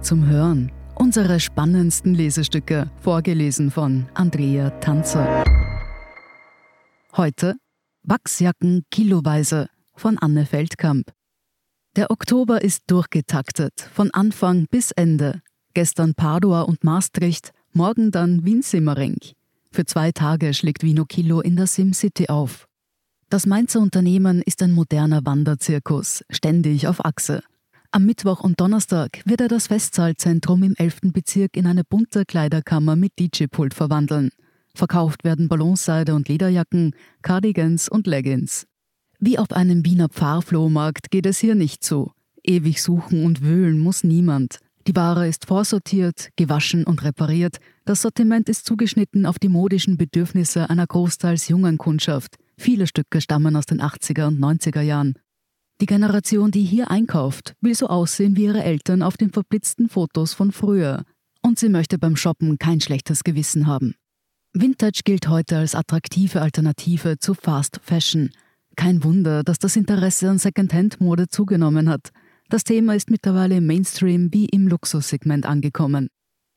zum Hören. Unsere spannendsten Lesestücke, vorgelesen von Andrea Tanzer. Heute Wachsjacken kiloweise von Anne Feldkamp. Der Oktober ist durchgetaktet, von Anfang bis Ende. Gestern Padua und Maastricht, morgen dann Wien-Simmering. Für zwei Tage schlägt Vino Kilo in der SimCity auf. Das Mainzer Unternehmen ist ein moderner Wanderzirkus, ständig auf Achse. Am Mittwoch und Donnerstag wird er das Festsaalzentrum im 11. Bezirk in eine bunte Kleiderkammer mit DJ-Pult verwandeln. Verkauft werden Ballonseide und Lederjacken, Cardigans und Leggings. Wie auf einem Wiener Pfarrflohmarkt geht es hier nicht zu. Ewig suchen und wühlen muss niemand. Die Ware ist vorsortiert, gewaschen und repariert. Das Sortiment ist zugeschnitten auf die modischen Bedürfnisse einer großteils jungen Kundschaft. Viele Stücke stammen aus den 80er und 90er Jahren. Die Generation, die hier einkauft, will so aussehen wie ihre Eltern auf den verblitzten Fotos von früher. Und sie möchte beim Shoppen kein schlechtes Gewissen haben. Vintage gilt heute als attraktive Alternative zu Fast Fashion. Kein Wunder, dass das Interesse an Secondhand-Mode zugenommen hat. Das Thema ist mittlerweile im Mainstream wie im Luxussegment angekommen.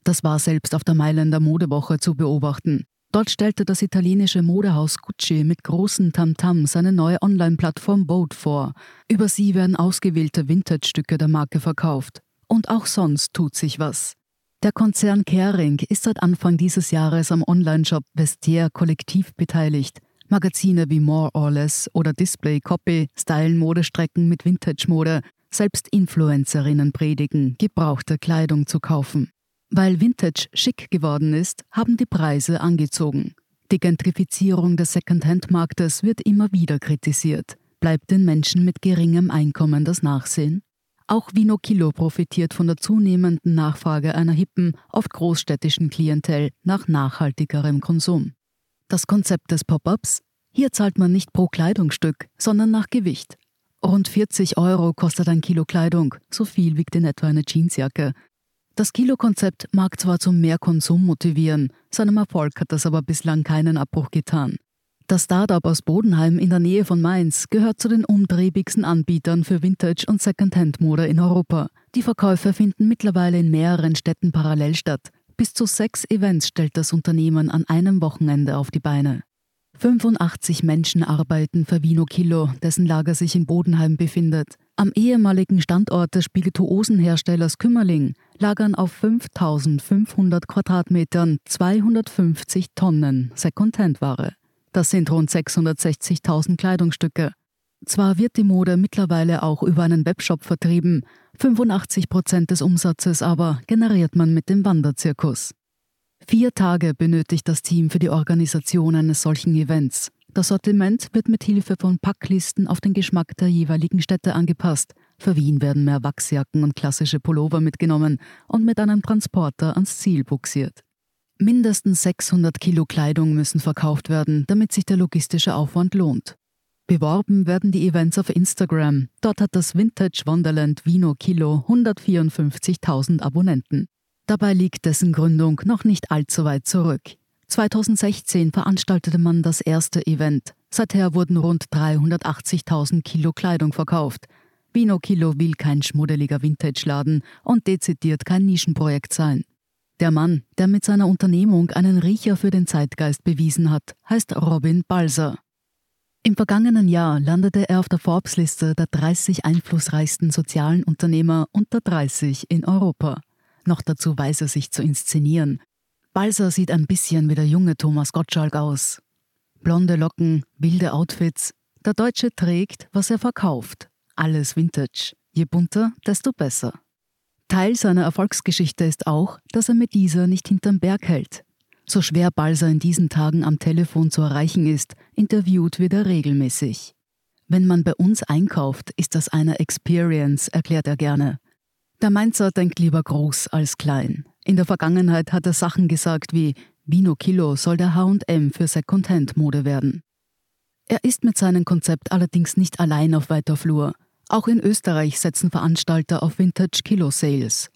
Das war selbst auf der Mailänder Modewoche zu beobachten. Dort stellte das italienische Modehaus Gucci mit großen Tamtam seine neue Online-Plattform Vote vor. Über sie werden ausgewählte Vintage-Stücke der Marke verkauft. Und auch sonst tut sich was. Der Konzern Kering ist seit Anfang dieses Jahres am Online-Shop Vestiaire kollektiv beteiligt. Magazine wie More or Less oder Display Copy stylen Modestrecken mit Vintage-Mode. Selbst Influencerinnen predigen, gebrauchte Kleidung zu kaufen. Weil Vintage schick geworden ist, haben die Preise angezogen. Die Gentrifizierung des Secondhand-Marktes wird immer wieder kritisiert. Bleibt den Menschen mit geringem Einkommen das Nachsehen? Auch Vino Kilo profitiert von der zunehmenden Nachfrage einer hippen, oft großstädtischen Klientel nach nachhaltigerem Konsum. Das Konzept des Pop-ups? Hier zahlt man nicht pro Kleidungsstück, sondern nach Gewicht. Rund 40 Euro kostet ein Kilo Kleidung, so viel wiegt in etwa eine Jeansjacke, das Kilo-Konzept mag zwar zum Mehrkonsum motivieren, seinem Erfolg hat das aber bislang keinen Abbruch getan. Das Startup aus Bodenheim in der Nähe von Mainz gehört zu den umtriebigsten Anbietern für Vintage- und Secondhand-Mode in Europa. Die Verkäufe finden mittlerweile in mehreren Städten parallel statt. Bis zu sechs Events stellt das Unternehmen an einem Wochenende auf die Beine. 85 Menschen arbeiten für Vino Kilo, dessen Lager sich in Bodenheim befindet. Am ehemaligen Standort des Spirituosenherstellers Kümmerling lagern auf 5500 Quadratmetern 250 Tonnen Secondhand-Ware. Das sind rund 660.000 Kleidungsstücke. Zwar wird die Mode mittlerweile auch über einen Webshop vertrieben, 85 Prozent des Umsatzes aber generiert man mit dem Wanderzirkus. Vier Tage benötigt das Team für die Organisation eines solchen Events. Das Sortiment wird mit Hilfe von Packlisten auf den Geschmack der jeweiligen Städte angepasst. Für Wien werden mehr Wachsjacken und klassische Pullover mitgenommen und mit einem Transporter ans Ziel buxiert. Mindestens 600 Kilo Kleidung müssen verkauft werden, damit sich der logistische Aufwand lohnt. Beworben werden die Events auf Instagram. Dort hat das Vintage Wonderland Vino Kilo 154.000 Abonnenten. Dabei liegt dessen Gründung noch nicht allzu weit zurück. 2016 veranstaltete man das erste Event. Seither wurden rund 380.000 Kilo Kleidung verkauft. Vino Kilo will kein schmuddeliger Vintage-Laden und dezidiert kein Nischenprojekt sein. Der Mann, der mit seiner Unternehmung einen Riecher für den Zeitgeist bewiesen hat, heißt Robin Balser. Im vergangenen Jahr landete er auf der Forbes-Liste der 30 einflussreichsten sozialen Unternehmer unter 30 in Europa. Noch dazu weiß er sich zu inszenieren. Balser sieht ein bisschen wie der junge Thomas Gottschalk aus. Blonde Locken, wilde Outfits. Der Deutsche trägt, was er verkauft. Alles Vintage. Je bunter, desto besser. Teil seiner Erfolgsgeschichte ist auch, dass er mit dieser nicht hinterm Berg hält. So schwer Balser in diesen Tagen am Telefon zu erreichen ist, interviewt wird er regelmäßig. Wenn man bei uns einkauft, ist das eine Experience, erklärt er gerne. Der Mainzer denkt lieber groß als klein. In der Vergangenheit hat er Sachen gesagt wie Vino Kilo soll der HM für Secondhand-Mode werden. Er ist mit seinem Konzept allerdings nicht allein auf weiter Flur. Auch in Österreich setzen Veranstalter auf Vintage Kilo Sales.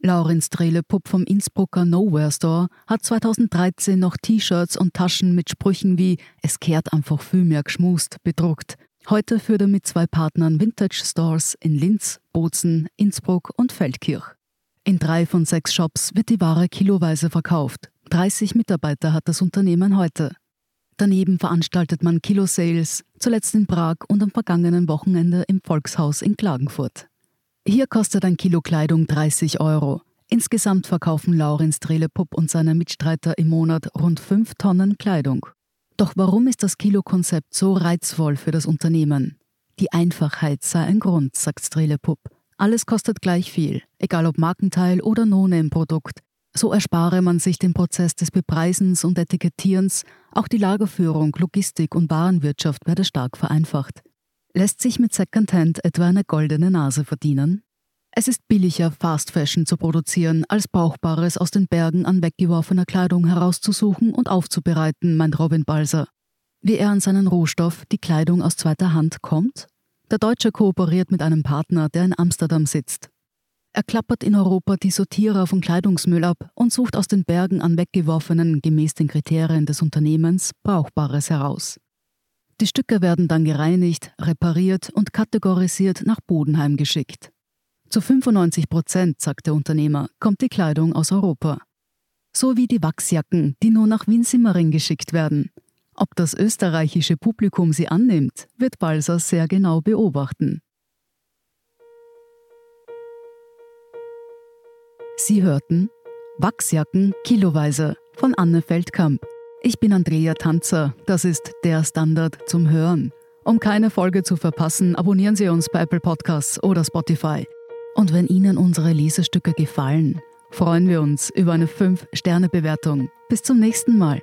Laurenz Drehlepupp vom Innsbrucker Nowhere Store hat 2013 noch T-Shirts und Taschen mit Sprüchen wie Es kehrt einfach viel mehr geschmust bedruckt. Heute führt er mit zwei Partnern Vintage Stores in Linz, Bozen, Innsbruck und Feldkirch. In drei von sechs Shops wird die Ware kiloweise verkauft. 30 Mitarbeiter hat das Unternehmen heute. Daneben veranstaltet man Kilo-Sales, zuletzt in Prag und am vergangenen Wochenende im Volkshaus in Klagenfurt. Hier kostet ein Kilo Kleidung 30 Euro. Insgesamt verkaufen Laurenz Trelepup und seine Mitstreiter im Monat rund 5 Tonnen Kleidung. Doch warum ist das Kilo-Konzept so reizvoll für das Unternehmen? Die Einfachheit sei ein Grund, sagt Strelepup. Alles kostet gleich viel, egal ob Markenteil oder No-Name-Produkt. So erspare man sich den Prozess des Bepreisens und Etikettierens, auch die Lagerführung, Logistik und Warenwirtschaft werde stark vereinfacht. Lässt sich mit Secondhand etwa eine goldene Nase verdienen? Es ist billiger, Fast Fashion zu produzieren, als Brauchbares aus den Bergen an weggeworfener Kleidung herauszusuchen und aufzubereiten, meint Robin Balser. Wie er an seinen Rohstoff, die Kleidung aus zweiter Hand, kommt? Der Deutsche kooperiert mit einem Partner, der in Amsterdam sitzt. Er klappert in Europa die Sortierer von Kleidungsmüll ab und sucht aus den Bergen an weggeworfenen, gemäß den Kriterien des Unternehmens, Brauchbares heraus. Die Stücke werden dann gereinigt, repariert und kategorisiert nach Bodenheim geschickt. Zu 95 Prozent, sagt der Unternehmer, kommt die Kleidung aus Europa. So wie die Wachsjacken, die nur nach Wien-Simmering geschickt werden. Ob das österreichische Publikum sie annimmt, wird Balser sehr genau beobachten. Sie hörten Wachsjacken kiloweise von Anne Feldkamp. Ich bin Andrea Tanzer. Das ist der Standard zum Hören. Um keine Folge zu verpassen, abonnieren Sie uns bei Apple Podcasts oder Spotify. Und wenn Ihnen unsere Lesestücke gefallen, freuen wir uns über eine 5-Sterne-Bewertung. Bis zum nächsten Mal.